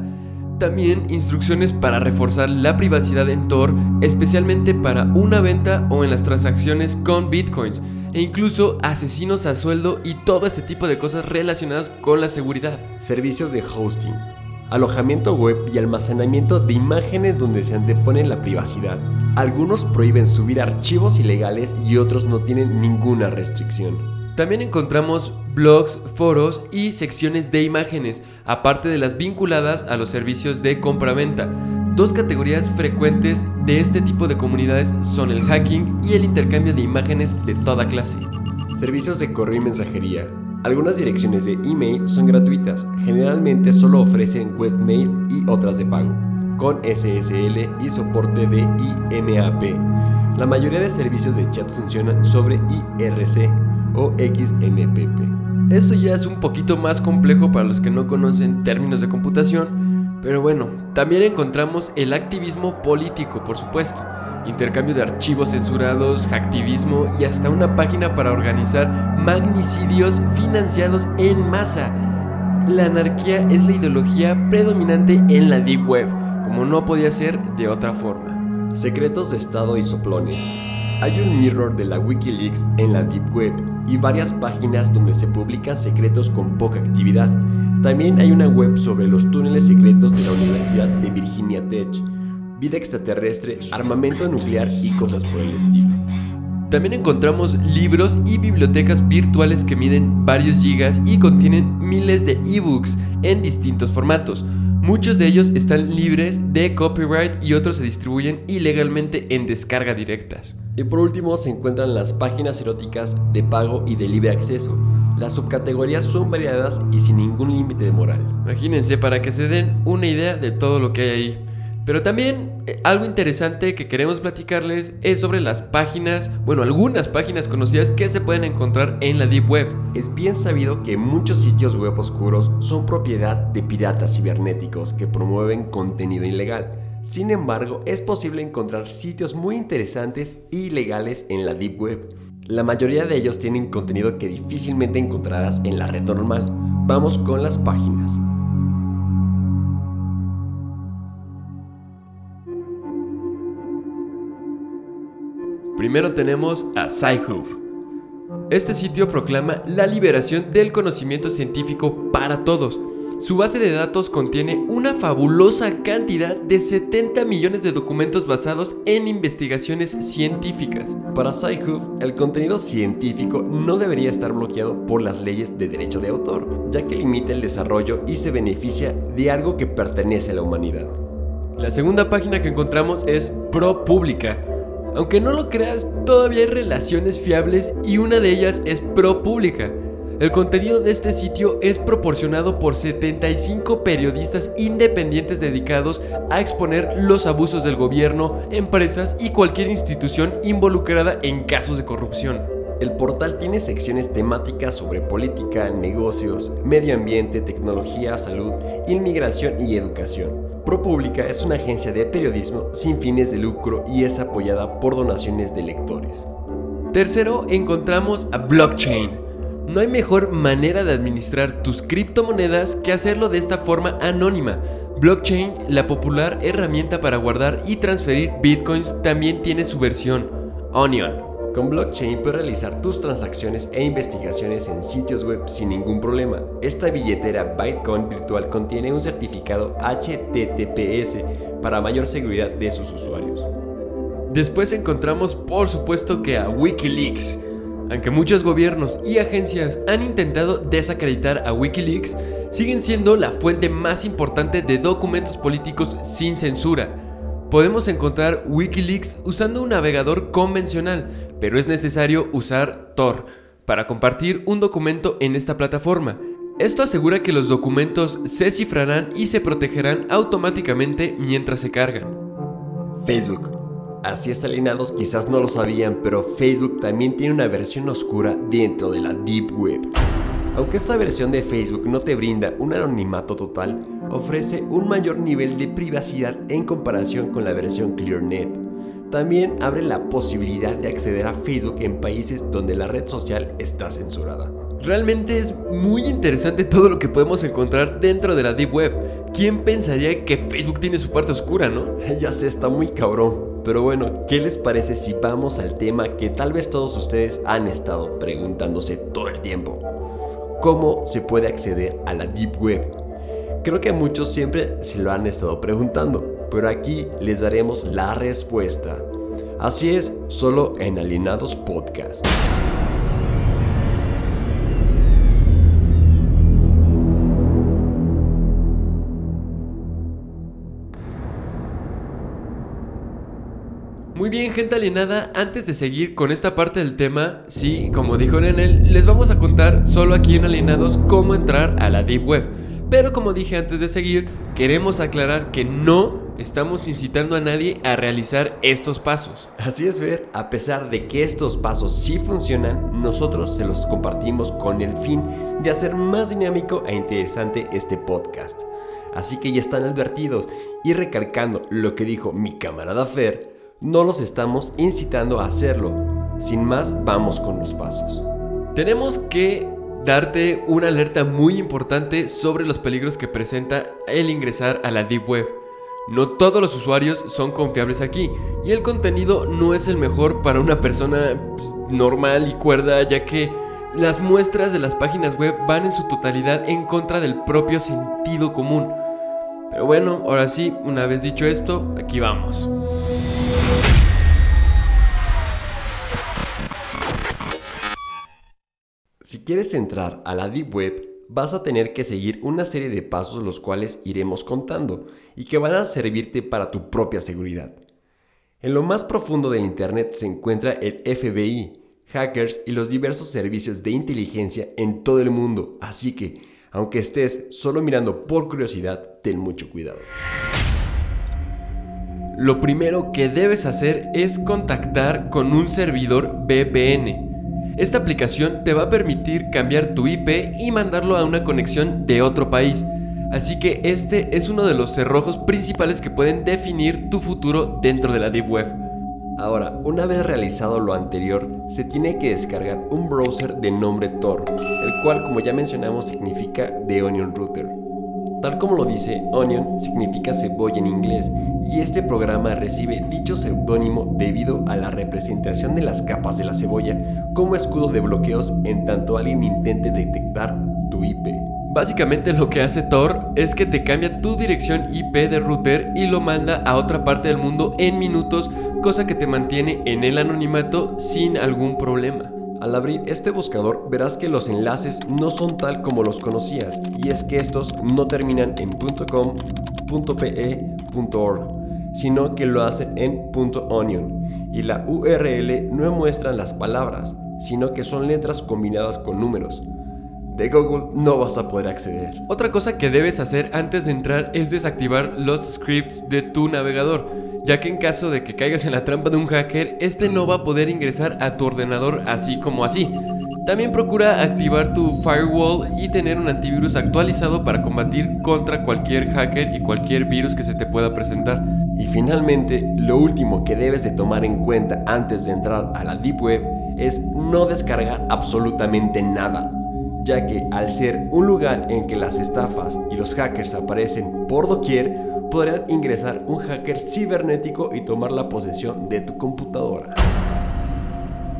También instrucciones para reforzar la privacidad en Tor, especialmente para una venta o en las transacciones con bitcoins, e incluso asesinos a sueldo y todo ese tipo de cosas relacionadas con la seguridad. Servicios de hosting, alojamiento web y almacenamiento de imágenes donde se antepone la privacidad. Algunos prohíben subir archivos ilegales y otros no tienen ninguna restricción. También encontramos blogs, foros y secciones de imágenes, aparte de las vinculadas a los servicios de compra-venta. Dos categorías frecuentes de este tipo de comunidades son el hacking y el intercambio de imágenes de toda clase. Servicios de correo y mensajería. Algunas direcciones de email son gratuitas, generalmente solo ofrecen webmail y otras de pago, con SSL y soporte de IMAP. La mayoría de servicios de chat funcionan sobre IRC o XMPP. Esto ya es un poquito más complejo para los que no conocen términos de computación, pero bueno, también encontramos el activismo político, por supuesto, intercambio de archivos censurados, hacktivismo y hasta una página para organizar magnicidios financiados en masa. La anarquía es la ideología predominante en la Deep Web, como no podía ser de otra forma. Secretos de Estado y soplones. Hay un mirror de la Wikileaks en la Deep Web y varias páginas donde se publican secretos con poca actividad. También hay una web sobre los túneles secretos de la Universidad de Virginia Tech, vida extraterrestre, armamento nuclear y cosas por el estilo. También encontramos libros y bibliotecas virtuales que miden varios gigas y contienen miles de ebooks en distintos formatos. Muchos de ellos están libres de copyright y otros se distribuyen ilegalmente en descarga directas. Y por último se encuentran las páginas eróticas de pago y de libre acceso. Las subcategorías son variadas y sin ningún límite de moral. Imagínense para que se den una idea de todo lo que hay ahí. Pero también eh, algo interesante que queremos platicarles es sobre las páginas, bueno, algunas páginas conocidas que se pueden encontrar en la Deep Web. Es bien sabido que muchos sitios web oscuros son propiedad de piratas cibernéticos que promueven contenido ilegal. Sin embargo, es posible encontrar sitios muy interesantes y legales en la Deep Web. La mayoría de ellos tienen contenido que difícilmente encontrarás en la red normal. Vamos con las páginas. Primero tenemos a Sci-Hub. Este sitio proclama la liberación del conocimiento científico para todos. Su base de datos contiene una fabulosa cantidad de 70 millones de documentos basados en investigaciones científicas. Para SciHub, el contenido científico no debería estar bloqueado por las leyes de derecho de autor, ya que limita el desarrollo y se beneficia de algo que pertenece a la humanidad. La segunda página que encontramos es ProPublica. Aunque no lo creas, todavía hay relaciones fiables y una de ellas es ProPublica. El contenido de este sitio es proporcionado por 75 periodistas independientes dedicados a exponer los abusos del gobierno, empresas y cualquier institución involucrada en casos de corrupción. El portal tiene secciones temáticas sobre política, negocios, medio ambiente, tecnología, salud, inmigración y educación. ProPublica es una agencia de periodismo sin fines de lucro y es apoyada por donaciones de lectores. Tercero, encontramos a Blockchain. No hay mejor manera de administrar tus criptomonedas que hacerlo de esta forma anónima. Blockchain, la popular herramienta para guardar y transferir bitcoins, también tiene su versión, Onion. Con blockchain puedes realizar tus transacciones e investigaciones en sitios web sin ningún problema. Esta billetera Bitcoin virtual contiene un certificado HTTPS para mayor seguridad de sus usuarios. Después encontramos por supuesto que a Wikileaks. Aunque muchos gobiernos y agencias han intentado desacreditar a Wikileaks, siguen siendo la fuente más importante de documentos políticos sin censura. Podemos encontrar Wikileaks usando un navegador convencional, pero es necesario usar Tor para compartir un documento en esta plataforma. Esto asegura que los documentos se cifrarán y se protegerán automáticamente mientras se cargan. Facebook. Así alineados quizás no lo sabían, pero Facebook también tiene una versión oscura dentro de la Deep Web. Aunque esta versión de Facebook no te brinda un anonimato total, ofrece un mayor nivel de privacidad en comparación con la versión ClearNet. También abre la posibilidad de acceder a Facebook en países donde la red social está censurada. Realmente es muy interesante todo lo que podemos encontrar dentro de la Deep Web. ¿Quién pensaría que Facebook tiene su parte oscura, no? ya sé, está muy cabrón. Pero bueno, ¿qué les parece si vamos al tema que tal vez todos ustedes han estado preguntándose todo el tiempo? ¿Cómo se puede acceder a la Deep Web? Creo que muchos siempre se lo han estado preguntando, pero aquí les daremos la respuesta. Así es, solo en Alienados Podcast. Muy bien, gente alienada, antes de seguir con esta parte del tema, sí, como dijo Nenel, les vamos a contar solo aquí en Alienados cómo entrar a la Deep Web. Pero como dije antes de seguir, queremos aclarar que no estamos incitando a nadie a realizar estos pasos. Así es ver, a pesar de que estos pasos sí funcionan, nosotros se los compartimos con el fin de hacer más dinámico e interesante este podcast. Así que ya están advertidos y recalcando lo que dijo mi camarada Fer, no los estamos incitando a hacerlo. Sin más, vamos con los pasos. Tenemos que darte una alerta muy importante sobre los peligros que presenta el ingresar a la Deep Web. No todos los usuarios son confiables aquí y el contenido no es el mejor para una persona normal y cuerda ya que las muestras de las páginas web van en su totalidad en contra del propio sentido común. Pero bueno, ahora sí, una vez dicho esto, aquí vamos. Si quieres entrar a la Deep Web, vas a tener que seguir una serie de pasos los cuales iremos contando y que van a servirte para tu propia seguridad. En lo más profundo del Internet se encuentra el FBI, hackers y los diversos servicios de inteligencia en todo el mundo, así que, aunque estés solo mirando por curiosidad, ten mucho cuidado. Lo primero que debes hacer es contactar con un servidor VPN. Esta aplicación te va a permitir cambiar tu IP y mandarlo a una conexión de otro país. Así que este es uno de los cerrojos principales que pueden definir tu futuro dentro de la Deep Web. Ahora, una vez realizado lo anterior, se tiene que descargar un browser de nombre Tor, el cual como ya mencionamos significa The Onion Router. Tal como lo dice, Onion significa cebolla en inglés y este programa recibe dicho seudónimo debido a la representación de las capas de la cebolla como escudo de bloqueos en tanto alguien intente detectar tu IP. Básicamente lo que hace Tor es que te cambia tu dirección IP de router y lo manda a otra parte del mundo en minutos, cosa que te mantiene en el anonimato sin algún problema. Al abrir este buscador verás que los enlaces no son tal como los conocías y es que estos no terminan en .com, .pe, .org, sino que lo hacen en .onion y la URL no muestran las palabras, sino que son letras combinadas con números. De Google no vas a poder acceder. Otra cosa que debes hacer antes de entrar es desactivar los scripts de tu navegador ya que en caso de que caigas en la trampa de un hacker, este no va a poder ingresar a tu ordenador así como así. También procura activar tu firewall y tener un antivirus actualizado para combatir contra cualquier hacker y cualquier virus que se te pueda presentar. Y finalmente, lo último que debes de tomar en cuenta antes de entrar a la Deep Web es no descargar absolutamente nada, ya que al ser un lugar en que las estafas y los hackers aparecen por doquier, podrían ingresar un hacker cibernético y tomar la posesión de tu computadora.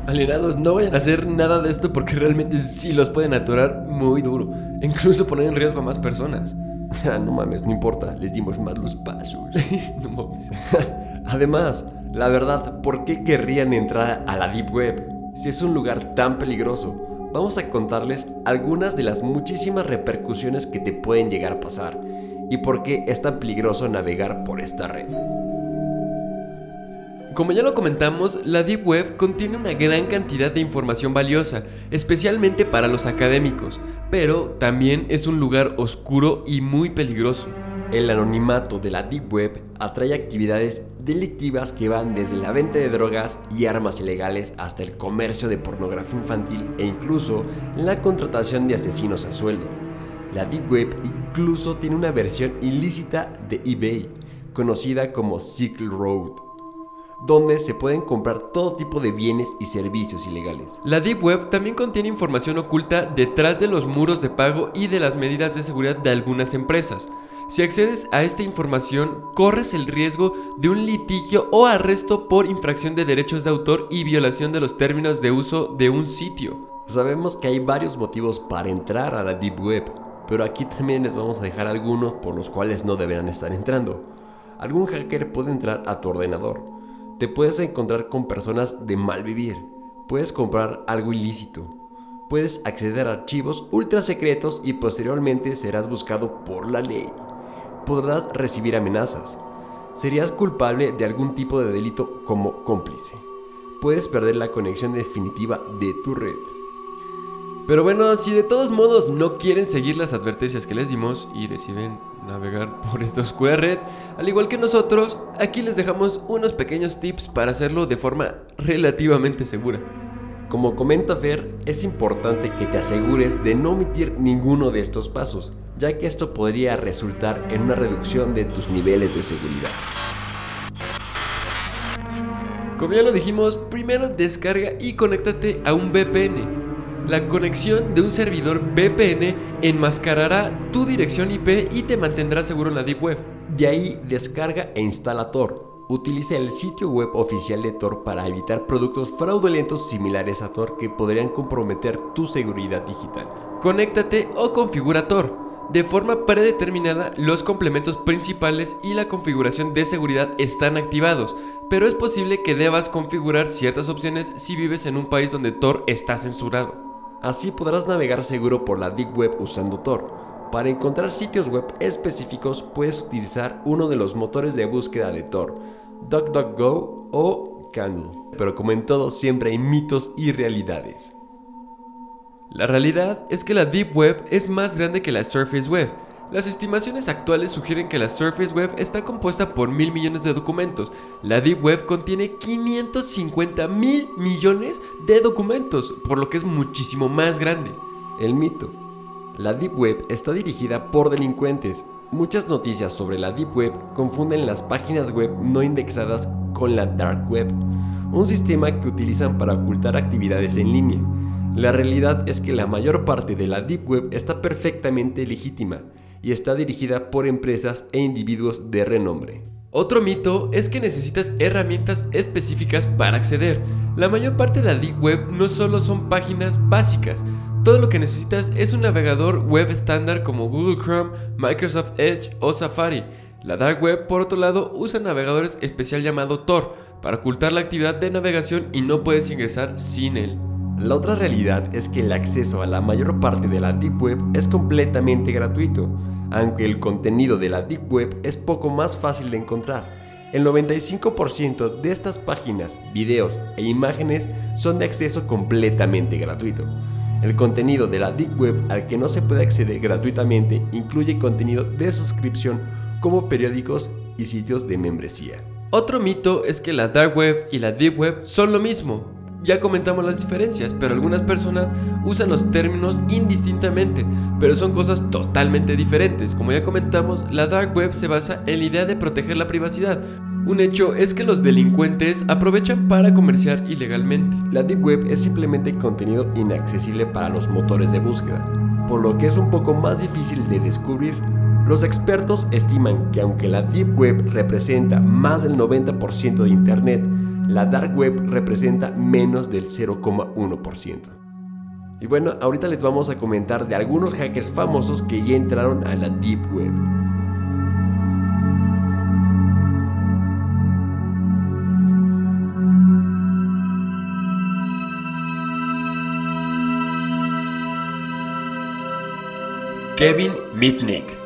Alienados, no vayan a hacer nada de esto porque realmente sí los pueden atorar muy duro. Incluso poner en riesgo a más personas. no mames, no importa, les dimos más los pasos. no mames. Además, la verdad, ¿por qué querrían entrar a la Deep Web? Si es un lugar tan peligroso, vamos a contarles algunas de las muchísimas repercusiones que te pueden llegar a pasar y por qué es tan peligroso navegar por esta red. Como ya lo comentamos, la Deep Web contiene una gran cantidad de información valiosa, especialmente para los académicos, pero también es un lugar oscuro y muy peligroso. El anonimato de la Deep Web atrae actividades delictivas que van desde la venta de drogas y armas ilegales hasta el comercio de pornografía infantil e incluso la contratación de asesinos a sueldo. La Deep Web incluso tiene una versión ilícita de eBay, conocida como Silk Road, donde se pueden comprar todo tipo de bienes y servicios ilegales. La Deep Web también contiene información oculta detrás de los muros de pago y de las medidas de seguridad de algunas empresas. Si accedes a esta información, corres el riesgo de un litigio o arresto por infracción de derechos de autor y violación de los términos de uso de un sitio. Sabemos que hay varios motivos para entrar a la Deep Web, pero aquí también les vamos a dejar algunos por los cuales no deberán estar entrando. Algún hacker puede entrar a tu ordenador. Te puedes encontrar con personas de mal vivir. Puedes comprar algo ilícito. Puedes acceder a archivos ultra secretos y posteriormente serás buscado por la ley. Podrás recibir amenazas. serías culpable de algún tipo de delito como cómplice. Puedes perder la conexión definitiva de tu red. Pero bueno, si de todos modos no quieren seguir las advertencias que les dimos y deciden navegar por esta oscura red, al igual que nosotros, aquí les dejamos unos pequeños tips para hacerlo de forma relativamente segura. Como comenta Fer, es importante que te asegures de no omitir ninguno de estos pasos, ya que esto podría resultar en una reducción de tus niveles de seguridad. Como ya lo dijimos, primero descarga y conéctate a un VPN. La conexión de un servidor VPN enmascarará tu dirección IP y te mantendrá seguro en la Deep Web. De ahí descarga e instala Tor. Utiliza el sitio web oficial de Tor para evitar productos fraudulentos similares a Tor que podrían comprometer tu seguridad digital. Conéctate o configura Tor. De forma predeterminada, los complementos principales y la configuración de seguridad están activados, pero es posible que debas configurar ciertas opciones si vives en un país donde Tor está censurado. Así podrás navegar seguro por la Deep Web usando Tor. Para encontrar sitios web específicos puedes utilizar uno de los motores de búsqueda de Tor, DuckDuckGo o Candle. Pero como en todo siempre hay mitos y realidades. La realidad es que la Deep Web es más grande que la Surface Web. Las estimaciones actuales sugieren que la Surface Web está compuesta por mil millones de documentos. La Deep Web contiene 550 mil millones de documentos, por lo que es muchísimo más grande. El mito. La Deep Web está dirigida por delincuentes. Muchas noticias sobre la Deep Web confunden las páginas web no indexadas con la Dark Web, un sistema que utilizan para ocultar actividades en línea. La realidad es que la mayor parte de la Deep Web está perfectamente legítima y está dirigida por empresas e individuos de renombre. Otro mito es que necesitas herramientas específicas para acceder. La mayor parte de la Deep Web no solo son páginas básicas, todo lo que necesitas es un navegador web estándar como Google Chrome, Microsoft Edge o Safari. La Dark Web, por otro lado, usa navegadores especial llamado Tor para ocultar la actividad de navegación y no puedes ingresar sin él. La otra realidad es que el acceso a la mayor parte de la Deep Web es completamente gratuito, aunque el contenido de la Deep Web es poco más fácil de encontrar. El 95% de estas páginas, videos e imágenes son de acceso completamente gratuito. El contenido de la Deep Web al que no se puede acceder gratuitamente incluye contenido de suscripción como periódicos y sitios de membresía. Otro mito es que la Dark Web y la Deep Web son lo mismo, ya comentamos las diferencias, pero algunas personas usan los términos indistintamente, pero son cosas totalmente diferentes. Como ya comentamos, la dark web se basa en la idea de proteger la privacidad. Un hecho es que los delincuentes aprovechan para comerciar ilegalmente. La Deep Web es simplemente contenido inaccesible para los motores de búsqueda, por lo que es un poco más difícil de descubrir. Los expertos estiman que aunque la Deep Web representa más del 90% de Internet, la dark web representa menos del 0,1%. Y bueno, ahorita les vamos a comentar de algunos hackers famosos que ya entraron a la deep web. Kevin Mitnick.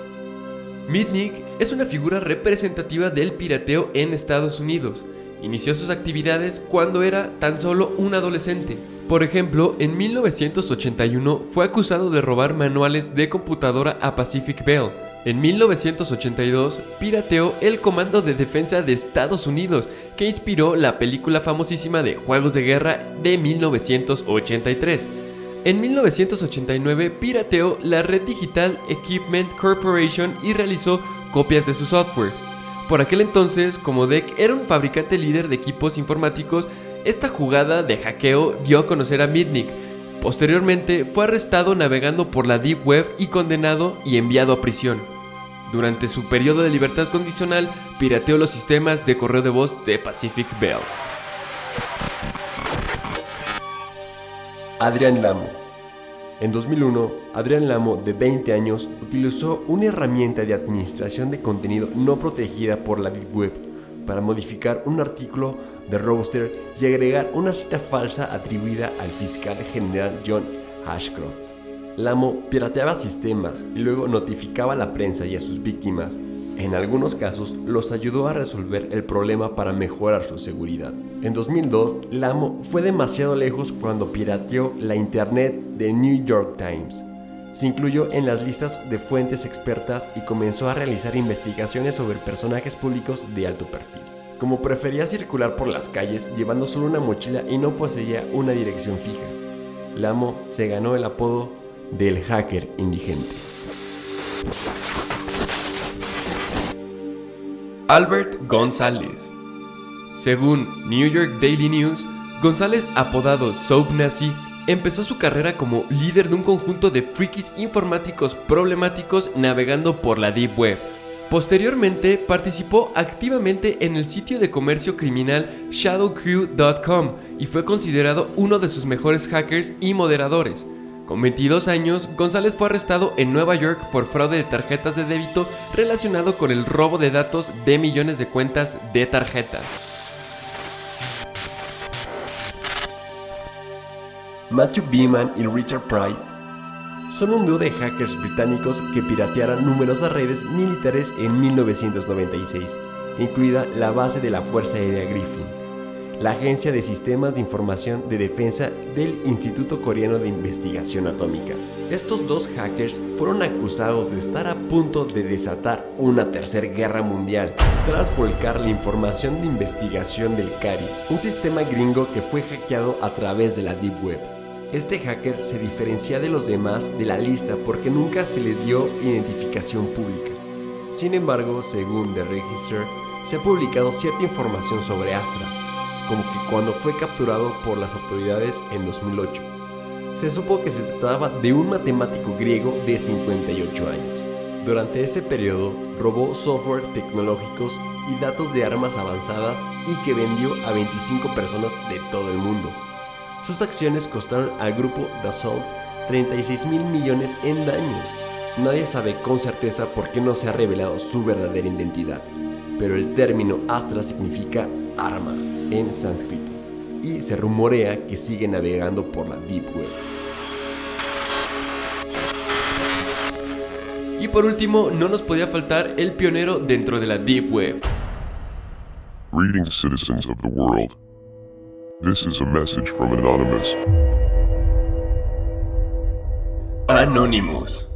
Mitnick es una figura representativa del pirateo en Estados Unidos. Inició sus actividades cuando era tan solo un adolescente. Por ejemplo, en 1981 fue acusado de robar manuales de computadora a Pacific Bell. En 1982 pirateó el Comando de Defensa de Estados Unidos, que inspiró la película famosísima de Juegos de Guerra de 1983. En 1989 pirateó la red digital Equipment Corporation y realizó copias de su software. Por aquel entonces, como DEC era un fabricante líder de equipos informáticos, esta jugada de hackeo dio a conocer a Mitnick. Posteriormente fue arrestado navegando por la Deep Web y condenado y enviado a prisión. Durante su periodo de libertad condicional, pirateó los sistemas de correo de voz de Pacific Bell. Adrián Lamo en 2001, Adrián Lamo, de 20 años, utilizó una herramienta de administración de contenido no protegida por la Deep Web para modificar un artículo de Roster y agregar una cita falsa atribuida al fiscal general John Ashcroft. Lamo pirateaba sistemas y luego notificaba a la prensa y a sus víctimas. En algunos casos los ayudó a resolver el problema para mejorar su seguridad. En 2002, Lamo fue demasiado lejos cuando pirateó la internet de New York Times. Se incluyó en las listas de fuentes expertas y comenzó a realizar investigaciones sobre personajes públicos de alto perfil. Como prefería circular por las calles llevando solo una mochila y no poseía una dirección fija, Lamo se ganó el apodo del hacker indigente. Albert González. Según New York Daily News, González, apodado Soap Nazi, empezó su carrera como líder de un conjunto de frikis informáticos problemáticos navegando por la Deep Web. Posteriormente, participó activamente en el sitio de comercio criminal shadowcrew.com y fue considerado uno de sus mejores hackers y moderadores. Con 22 años, González fue arrestado en Nueva York por fraude de tarjetas de débito relacionado con el robo de datos de millones de cuentas de tarjetas. Matthew Beeman y Richard Price son un dúo de hackers británicos que piratearon numerosas redes militares en 1996, incluida la base de la Fuerza Aérea Griffin, la Agencia de Sistemas de Información de Defensa del Instituto Coreano de Investigación Atómica. Estos dos hackers fueron acusados de estar a punto de desatar una tercera guerra mundial tras volcar la información de investigación del CARI, un sistema gringo que fue hackeado a través de la Deep Web. Este hacker se diferencia de los demás de la lista porque nunca se le dio identificación pública. Sin embargo, según The Register, se ha publicado cierta información sobre Astra, como que cuando fue capturado por las autoridades en 2008. Se supo que se trataba de un matemático griego de 58 años. Durante ese periodo, robó software tecnológicos y datos de armas avanzadas y que vendió a 25 personas de todo el mundo. Sus acciones costaron al grupo Dassault 36 mil millones en daños. Nadie sabe con certeza por qué no se ha revelado su verdadera identidad, pero el término Astra significa arma en sánscrito y se rumorea que sigue navegando por la Deep Web. Y por último, no nos podía faltar el pionero dentro de la Deep Web. Greetings, citizens of the world. This is a message from Anonymous. Anonymous.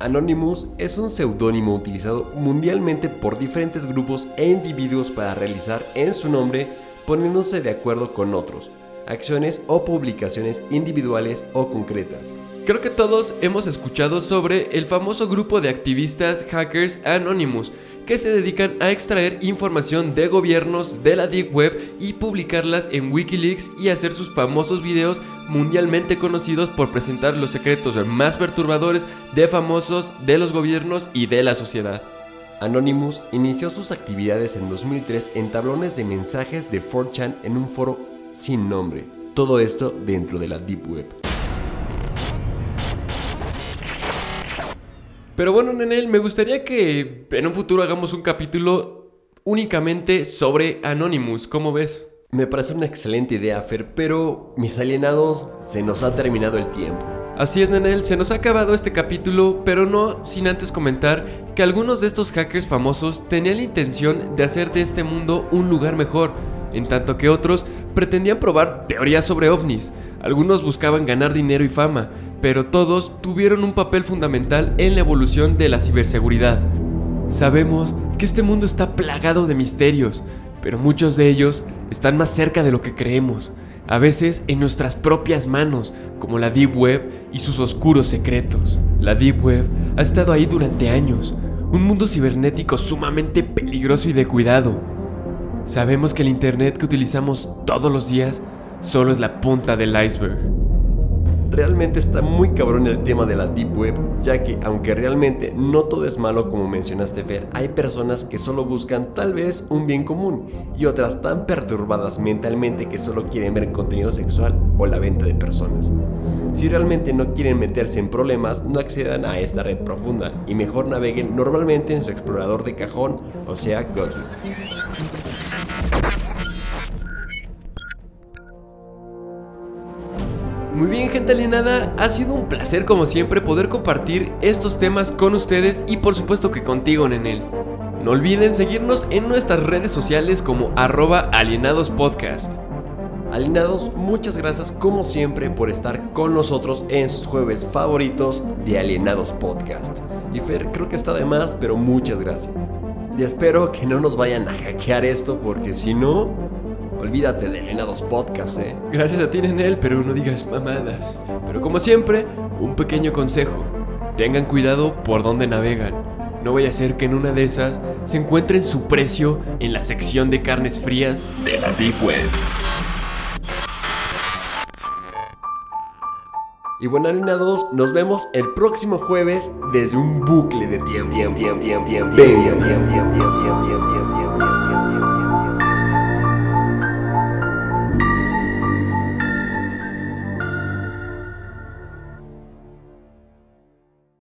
Anonymous es un seudónimo utilizado mundialmente por diferentes grupos e individuos para realizar en su nombre poniéndose de acuerdo con otros, acciones o publicaciones individuales o concretas. Creo que todos hemos escuchado sobre el famoso grupo de activistas hackers Anonymous, que se dedican a extraer información de gobiernos de la Deep Web y publicarlas en Wikileaks y hacer sus famosos videos mundialmente conocidos por presentar los secretos más perturbadores de famosos, de los gobiernos y de la sociedad. Anonymous inició sus actividades en 2003 en tablones de mensajes de 4chan en un foro sin nombre. Todo esto dentro de la Deep Web. Pero bueno, Nenel, me gustaría que en un futuro hagamos un capítulo únicamente sobre Anonymous. ¿Cómo ves? Me parece una excelente idea, Fer, pero mis alienados, se nos ha terminado el tiempo. Así es, Nenel, se nos ha acabado este capítulo, pero no sin antes comentar que algunos de estos hackers famosos tenían la intención de hacer de este mundo un lugar mejor, en tanto que otros pretendían probar teorías sobre ovnis. Algunos buscaban ganar dinero y fama, pero todos tuvieron un papel fundamental en la evolución de la ciberseguridad. Sabemos que este mundo está plagado de misterios, pero muchos de ellos están más cerca de lo que creemos, a veces en nuestras propias manos, como la Deep Web y sus oscuros secretos. La Deep Web ha estado ahí durante años, un mundo cibernético sumamente peligroso y de cuidado. Sabemos que el Internet que utilizamos todos los días solo es la punta del iceberg. Realmente está muy cabrón el tema de la Deep Web, ya que aunque realmente no todo es malo como mencionaste Fer, hay personas que solo buscan tal vez un bien común y otras tan perturbadas mentalmente que solo quieren ver contenido sexual o la venta de personas. Si realmente no quieren meterse en problemas, no accedan a esta red profunda y mejor naveguen normalmente en su explorador de cajón, o sea, Google. Muy bien, gente alienada, ha sido un placer como siempre poder compartir estos temas con ustedes y por supuesto que contigo, Nenel. No olviden seguirnos en nuestras redes sociales como arroba alienadospodcast. Alienados, muchas gracias como siempre por estar con nosotros en sus jueves favoritos de Alienados Podcast. Y Fer, creo que está de más, pero muchas gracias. Y espero que no nos vayan a hackear esto porque si no, olvídate de Alienados Podcast, eh. Gracias a ti, Nenel, pero no digas mamadas. Pero como siempre, un pequeño consejo. Tengan cuidado por dónde navegan. No vaya a ser que en una de esas se encuentren su precio en la sección de carnes frías de la Deep Web. Y bueno, alienados, nos vemos el próximo jueves desde un bucle de tiempo.